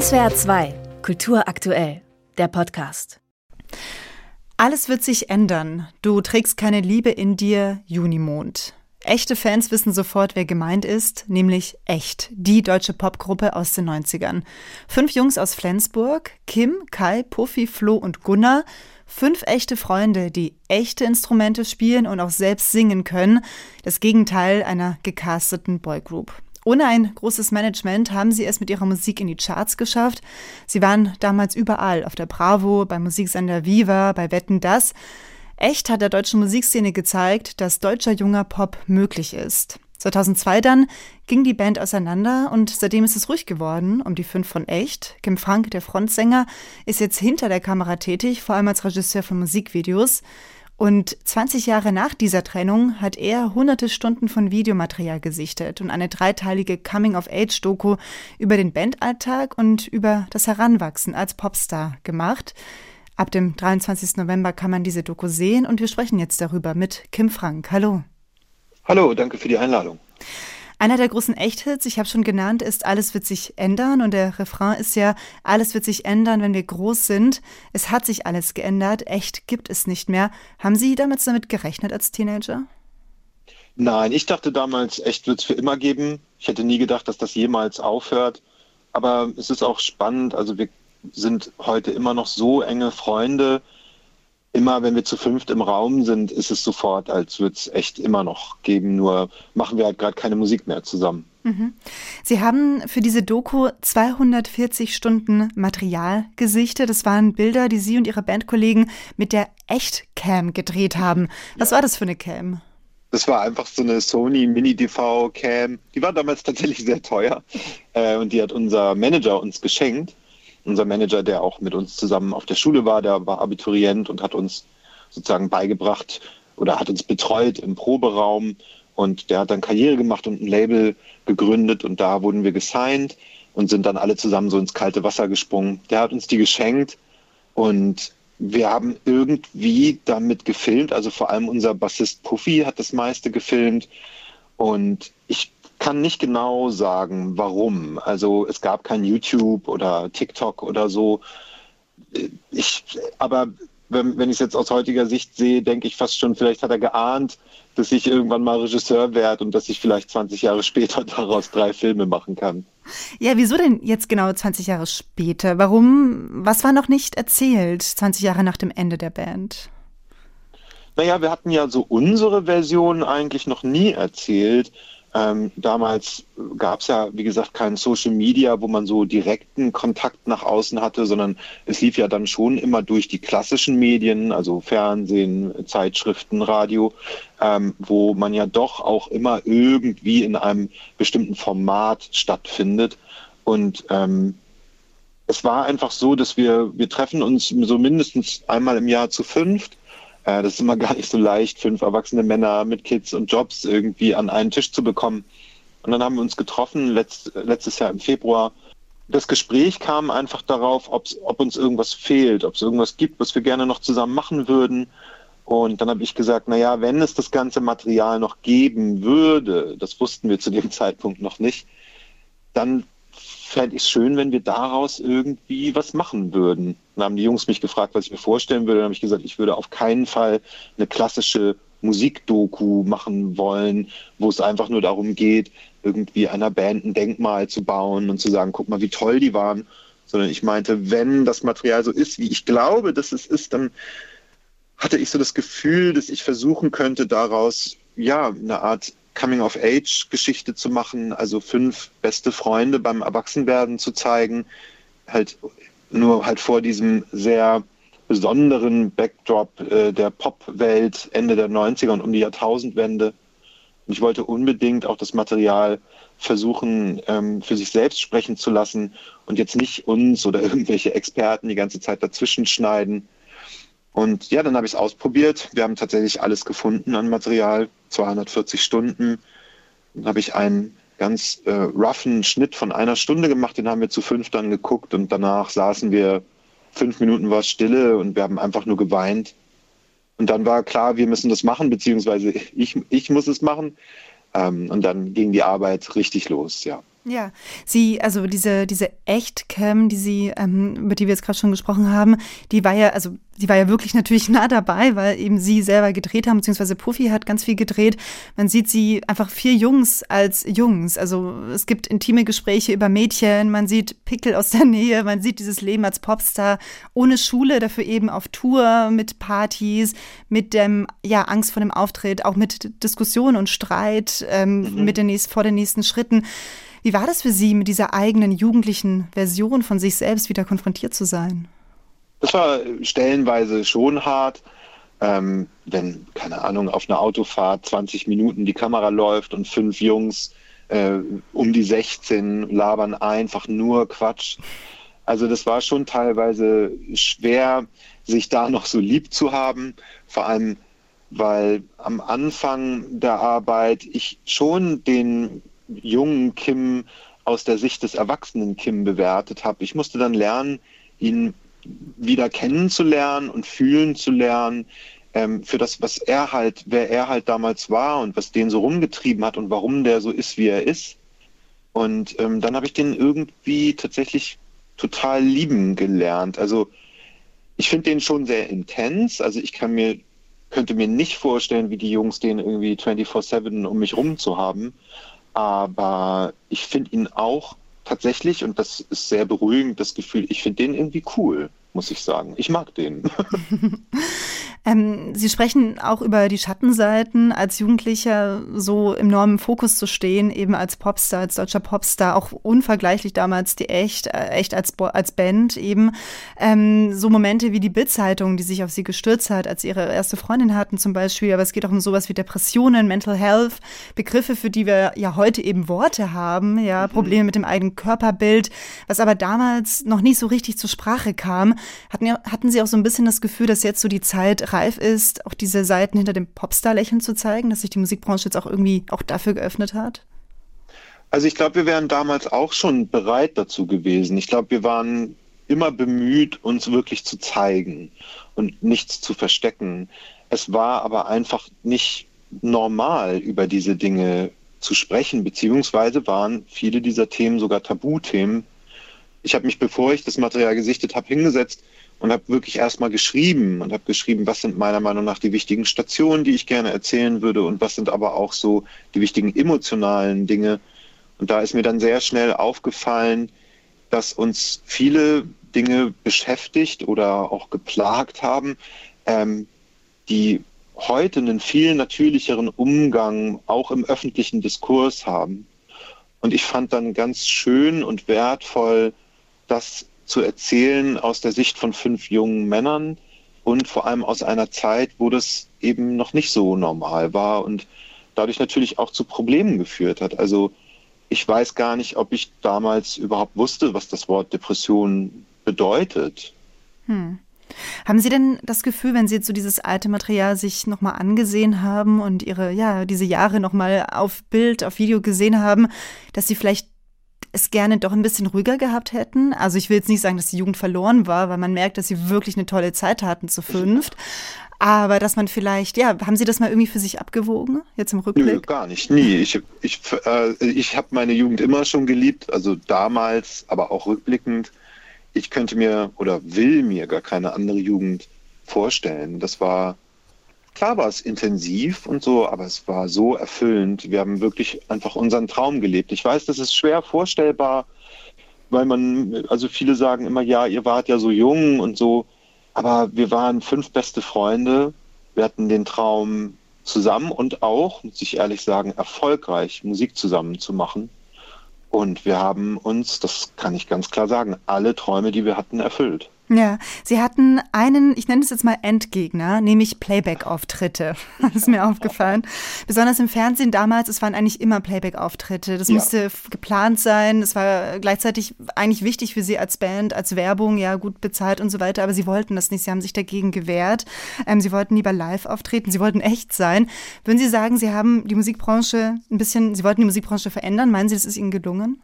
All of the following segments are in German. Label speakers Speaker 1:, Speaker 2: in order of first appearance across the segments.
Speaker 1: SWR 2, Kultur aktuell, der Podcast.
Speaker 2: Alles wird sich ändern. Du trägst keine Liebe in dir, Junimond. Echte Fans wissen sofort, wer gemeint ist, nämlich Echt, die deutsche Popgruppe aus den 90ern. Fünf Jungs aus Flensburg, Kim, Kai, Puffy, Flo und Gunnar. Fünf echte Freunde, die echte Instrumente spielen und auch selbst singen können. Das Gegenteil einer gecasteten Boygroup. Ohne ein großes Management haben sie es mit ihrer Musik in die Charts geschafft. Sie waren damals überall, auf der Bravo, beim Musiksender Viva, bei Wetten Das. Echt hat der deutschen Musikszene gezeigt, dass deutscher junger Pop möglich ist. 2002 dann ging die Band auseinander und seitdem ist es ruhig geworden um die fünf von Echt. Kim Frank, der Frontsänger, ist jetzt hinter der Kamera tätig, vor allem als Regisseur von Musikvideos. Und 20 Jahre nach dieser Trennung hat er hunderte Stunden von Videomaterial gesichtet und eine dreiteilige Coming-of-Age-Doku über den Bandalltag und über das Heranwachsen als Popstar gemacht. Ab dem 23. November kann man diese Doku sehen und wir sprechen jetzt darüber mit Kim Frank. Hallo.
Speaker 3: Hallo, danke für die Einladung.
Speaker 2: Einer der großen Echthits, ich habe schon genannt, ist Alles wird sich ändern und der Refrain ist ja Alles wird sich ändern, wenn wir groß sind. Es hat sich alles geändert, echt gibt es nicht mehr. Haben Sie damals damit gerechnet als Teenager?
Speaker 3: Nein, ich dachte damals, echt wird es für immer geben. Ich hätte nie gedacht, dass das jemals aufhört. Aber es ist auch spannend, also wir sind heute immer noch so enge Freunde. Immer wenn wir zu fünft im Raum sind, ist es sofort, als würde es echt immer noch geben, nur machen wir halt gerade keine Musik mehr zusammen.
Speaker 2: Mhm. Sie haben für diese Doku 240 Stunden Material gesichtet. Das waren Bilder, die Sie und Ihre Bandkollegen mit der Echt-Cam gedreht haben. Was ja. war das für eine Cam?
Speaker 3: Das war einfach so eine Sony Mini-DV-Cam. Die war damals tatsächlich sehr teuer. Äh, und die hat unser Manager uns geschenkt unser Manager, der auch mit uns zusammen auf der Schule war, der war Abiturient und hat uns sozusagen beigebracht oder hat uns betreut im Proberaum. Und der hat dann Karriere gemacht und ein Label gegründet und da wurden wir gesigned und sind dann alle zusammen so ins kalte Wasser gesprungen. Der hat uns die geschenkt und wir haben irgendwie damit gefilmt, also vor allem unser Bassist Puffy hat das meiste gefilmt. Und ich kann nicht genau sagen, warum. Also es gab kein YouTube oder TikTok oder so. Ich, aber wenn, wenn ich es jetzt aus heutiger Sicht sehe, denke ich fast schon, vielleicht hat er geahnt, dass ich irgendwann mal Regisseur werde und dass ich vielleicht 20 Jahre später daraus drei Filme machen kann.
Speaker 2: Ja, wieso denn jetzt genau 20 Jahre später? Warum, was war noch nicht erzählt, 20 Jahre nach dem Ende der Band?
Speaker 3: Naja, wir hatten ja so unsere Version eigentlich noch nie erzählt. Ähm, damals gab es ja, wie gesagt, kein Social Media, wo man so direkten Kontakt nach außen hatte, sondern es lief ja dann schon immer durch die klassischen Medien, also Fernsehen, Zeitschriften, Radio, ähm, wo man ja doch auch immer irgendwie in einem bestimmten Format stattfindet. Und ähm, es war einfach so, dass wir, wir treffen uns so mindestens einmal im Jahr zu fünft äh, das ist immer gar nicht so leicht, fünf erwachsene Männer mit Kids und Jobs irgendwie an einen Tisch zu bekommen. Und dann haben wir uns getroffen, letzt, letztes Jahr im Februar. Das Gespräch kam einfach darauf, ob uns irgendwas fehlt, ob es irgendwas gibt, was wir gerne noch zusammen machen würden. Und dann habe ich gesagt, na ja, wenn es das ganze Material noch geben würde, das wussten wir zu dem Zeitpunkt noch nicht, dann fände ich schön, wenn wir daraus irgendwie was machen würden. Dann haben die Jungs mich gefragt, was ich mir vorstellen würde. Dann habe ich gesagt, ich würde auf keinen Fall eine klassische Musikdoku machen wollen, wo es einfach nur darum geht, irgendwie einer Band ein Denkmal zu bauen und zu sagen, guck mal, wie toll die waren. Sondern ich meinte, wenn das Material so ist, wie ich glaube, dass es ist, dann hatte ich so das Gefühl, dass ich versuchen könnte, daraus ja eine Art Coming-of-Age-Geschichte zu machen, also fünf beste Freunde beim Erwachsenwerden zu zeigen, halt nur halt vor diesem sehr besonderen Backdrop äh, der Pop-Welt Ende der 90er und um die Jahrtausendwende. Und ich wollte unbedingt auch das Material versuchen, ähm, für sich selbst sprechen zu lassen und jetzt nicht uns oder irgendwelche Experten die ganze Zeit dazwischen schneiden. Und ja, dann habe ich es ausprobiert. Wir haben tatsächlich alles gefunden an Material, 240 Stunden. Dann habe ich einen ganz äh, roughen Schnitt von einer Stunde gemacht, den haben wir zu fünf dann geguckt und danach saßen wir, fünf Minuten war Stille und wir haben einfach nur geweint. Und dann war klar, wir müssen das machen, beziehungsweise ich, ich muss es machen. Ähm, und dann ging die Arbeit richtig los, ja.
Speaker 2: Ja, sie, also diese, diese Echtcam, die sie, ähm, über die wir jetzt gerade schon gesprochen haben, die war ja, also die war ja wirklich natürlich nah dabei, weil eben sie selber gedreht haben, beziehungsweise Puffy hat ganz viel gedreht. Man sieht sie einfach vier Jungs als Jungs. Also es gibt intime Gespräche über Mädchen, man sieht Pickel aus der Nähe, man sieht dieses Leben als Popstar ohne Schule, dafür eben auf Tour mit Partys, mit dem, ja, Angst vor dem Auftritt, auch mit Diskussion und Streit, ähm, mhm. mit den nächsten, vor den nächsten Schritten. Wie war das für Sie, mit dieser eigenen jugendlichen Version von sich selbst wieder konfrontiert zu sein?
Speaker 3: Das war stellenweise schon hart. Ähm, wenn, keine Ahnung, auf einer Autofahrt 20 Minuten die Kamera läuft und fünf Jungs äh, um die 16 labern einfach nur Quatsch. Also das war schon teilweise schwer, sich da noch so lieb zu haben. Vor allem, weil am Anfang der Arbeit ich schon den jungen Kim aus der Sicht des erwachsenen Kim bewertet habe. Ich musste dann lernen, ihn wieder kennenzulernen und fühlen zu lernen ähm, für das, was er halt, wer er halt damals war und was den so rumgetrieben hat und warum der so ist, wie er ist. Und ähm, dann habe ich den irgendwie tatsächlich total lieben gelernt. Also ich finde den schon sehr intens. Also ich kann mir, könnte mir nicht vorstellen, wie die Jungs den irgendwie 24-7 um mich rum zu haben. Aber ich finde ihn auch tatsächlich, und das ist sehr beruhigend, das Gefühl, ich finde den irgendwie cool muss ich sagen. Ich mag den.
Speaker 2: ähm, Sie sprechen auch über die Schattenseiten, als Jugendlicher so im enormen Fokus zu stehen, eben als Popstar, als deutscher Popstar, auch unvergleichlich damals die Echt, äh, echt als, als Band eben. Ähm, so Momente wie die Bildzeitung, die sich auf Sie gestürzt hat, als Sie Ihre erste Freundin hatten zum Beispiel, aber es geht auch um sowas wie Depressionen, Mental Health, Begriffe, für die wir ja heute eben Worte haben, ja, mhm. Probleme mit dem eigenen Körperbild, was aber damals noch nicht so richtig zur Sprache kam. Hatten, hatten Sie auch so ein bisschen das Gefühl, dass jetzt so die Zeit reif ist, auch diese Seiten hinter dem Popstar-Lächeln zu zeigen, dass sich die Musikbranche jetzt auch irgendwie auch dafür geöffnet hat?
Speaker 3: Also ich glaube, wir wären damals auch schon bereit dazu gewesen. Ich glaube, wir waren immer bemüht, uns wirklich zu zeigen und nichts zu verstecken. Es war aber einfach nicht normal, über diese Dinge zu sprechen, beziehungsweise waren viele dieser Themen sogar Tabuthemen, ich habe mich, bevor ich das Material gesichtet habe, hingesetzt und habe wirklich erstmal geschrieben und habe geschrieben, was sind meiner Meinung nach die wichtigen Stationen, die ich gerne erzählen würde und was sind aber auch so die wichtigen emotionalen Dinge. Und da ist mir dann sehr schnell aufgefallen, dass uns viele Dinge beschäftigt oder auch geplagt haben, ähm, die heute einen viel natürlicheren Umgang auch im öffentlichen Diskurs haben. Und ich fand dann ganz schön und wertvoll, das zu erzählen aus der Sicht von fünf jungen Männern und vor allem aus einer Zeit, wo das eben noch nicht so normal war und dadurch natürlich auch zu Problemen geführt hat. Also ich weiß gar nicht, ob ich damals überhaupt wusste, was das Wort Depression bedeutet.
Speaker 2: Hm. Haben Sie denn das Gefühl, wenn Sie jetzt so dieses alte Material sich nochmal angesehen haben und Ihre, ja, diese Jahre nochmal auf Bild, auf Video gesehen haben, dass Sie vielleicht es gerne doch ein bisschen ruhiger gehabt hätten. Also ich will jetzt nicht sagen, dass die Jugend verloren war, weil man merkt, dass sie wirklich eine tolle Zeit hatten zu fünft. Aber dass man vielleicht, ja, haben Sie das mal irgendwie für sich abgewogen, jetzt im Rückblick? Nö,
Speaker 3: gar nicht, nie. Ich, ich, äh, ich habe meine Jugend immer schon geliebt, also damals, aber auch rückblickend. Ich könnte mir oder will mir gar keine andere Jugend vorstellen. Das war Klar war es intensiv und so, aber es war so erfüllend. Wir haben wirklich einfach unseren Traum gelebt. Ich weiß, das ist schwer vorstellbar, weil man, also viele sagen immer, ja, ihr wart ja so jung und so, aber wir waren fünf beste Freunde. Wir hatten den Traum zusammen und auch, muss ich ehrlich sagen, erfolgreich Musik zusammen zu machen. Und wir haben uns, das kann ich ganz klar sagen, alle Träume, die wir hatten, erfüllt.
Speaker 2: Ja, Sie hatten einen, ich nenne es jetzt mal Endgegner, nämlich Playback-Auftritte. Das ist mir aufgefallen. Besonders im Fernsehen damals, es waren eigentlich immer Playback-Auftritte. Das ja. musste geplant sein. Es war gleichzeitig eigentlich wichtig für Sie als Band, als Werbung, ja, gut bezahlt und so weiter. Aber Sie wollten das nicht. Sie haben sich dagegen gewehrt. Ähm, Sie wollten lieber live auftreten. Sie wollten echt sein. Würden Sie sagen, Sie haben die Musikbranche ein bisschen, Sie wollten die Musikbranche verändern? Meinen Sie, das ist Ihnen gelungen?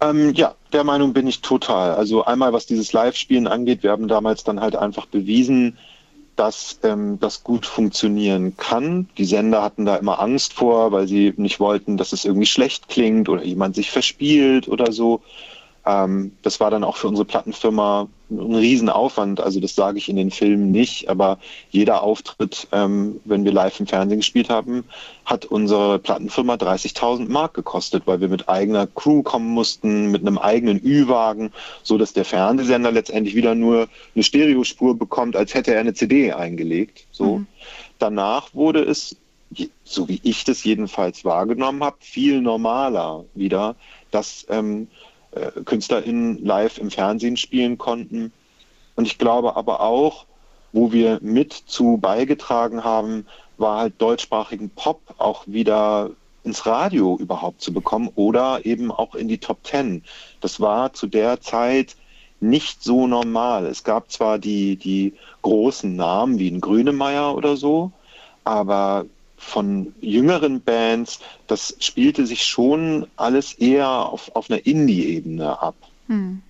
Speaker 3: Ähm, ja, der Meinung bin ich total. Also einmal, was dieses Live-Spielen angeht, wir haben damals dann halt einfach bewiesen, dass ähm, das gut funktionieren kann. Die Sender hatten da immer Angst vor, weil sie nicht wollten, dass es irgendwie schlecht klingt oder jemand sich verspielt oder so. Ähm, das war dann auch für unsere Plattenfirma ein Riesenaufwand. Also das sage ich in den Filmen nicht, aber jeder Auftritt, ähm, wenn wir live im Fernsehen gespielt haben, hat unsere Plattenfirma 30.000 Mark gekostet, weil wir mit eigener Crew kommen mussten, mit einem eigenen Ü-Wagen, so dass der Fernsehsender letztendlich wieder nur eine Stereospur bekommt, als hätte er eine CD eingelegt. So. Mhm. Danach wurde es, so wie ich das jedenfalls wahrgenommen habe, viel normaler wieder, dass ähm, äh, KünstlerInnen live im Fernsehen spielen konnten. Und ich glaube aber auch, wo wir mit zu beigetragen haben, war halt deutschsprachigen Pop auch wieder ins Radio überhaupt zu bekommen oder eben auch in die Top Ten. Das war zu der Zeit nicht so normal. Es gab zwar die, die großen Namen wie ein Grünemeyer oder so, aber von jüngeren Bands, das spielte sich schon alles eher auf, auf einer Indie-Ebene ab. Hm.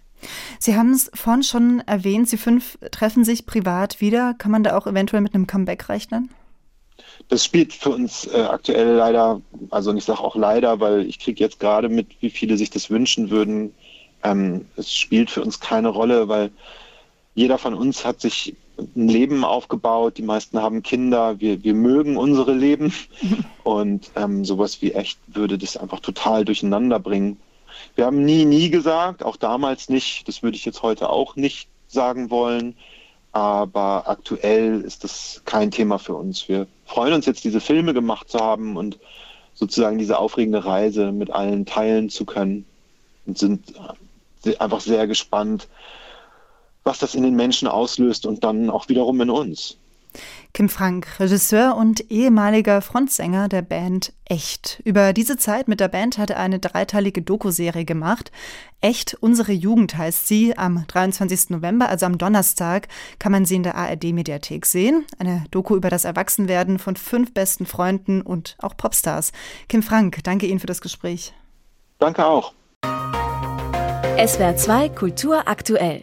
Speaker 2: Sie haben es vorhin schon erwähnt, Sie fünf treffen sich privat wieder. Kann man da auch eventuell mit einem Comeback rechnen?
Speaker 3: Das spielt für uns äh, aktuell leider, also ich sage auch leider, weil ich kriege jetzt gerade mit, wie viele sich das wünschen würden. Ähm, es spielt für uns keine Rolle, weil jeder von uns hat sich ein Leben aufgebaut, die meisten haben Kinder, wir, wir mögen unsere Leben. Und ähm, sowas wie echt würde das einfach total durcheinander bringen. Wir haben nie, nie gesagt, auch damals nicht, das würde ich jetzt heute auch nicht sagen wollen, aber aktuell ist das kein Thema für uns. Wir freuen uns jetzt, diese Filme gemacht zu haben und sozusagen diese aufregende Reise mit allen teilen zu können. Und sind äh, einfach sehr gespannt, was das in den Menschen auslöst und dann auch wiederum in uns.
Speaker 2: Kim Frank, Regisseur und ehemaliger Frontsänger der Band Echt. Über diese Zeit mit der Band hat er eine dreiteilige Doku-Serie gemacht. Echt, unsere Jugend heißt sie. Am 23. November, also am Donnerstag, kann man sie in der ARD-Mediathek sehen. Eine Doku über das Erwachsenwerden von fünf besten Freunden und auch Popstars. Kim Frank, danke Ihnen für das Gespräch.
Speaker 3: Danke auch.
Speaker 1: SWR 2 Kultur aktuell.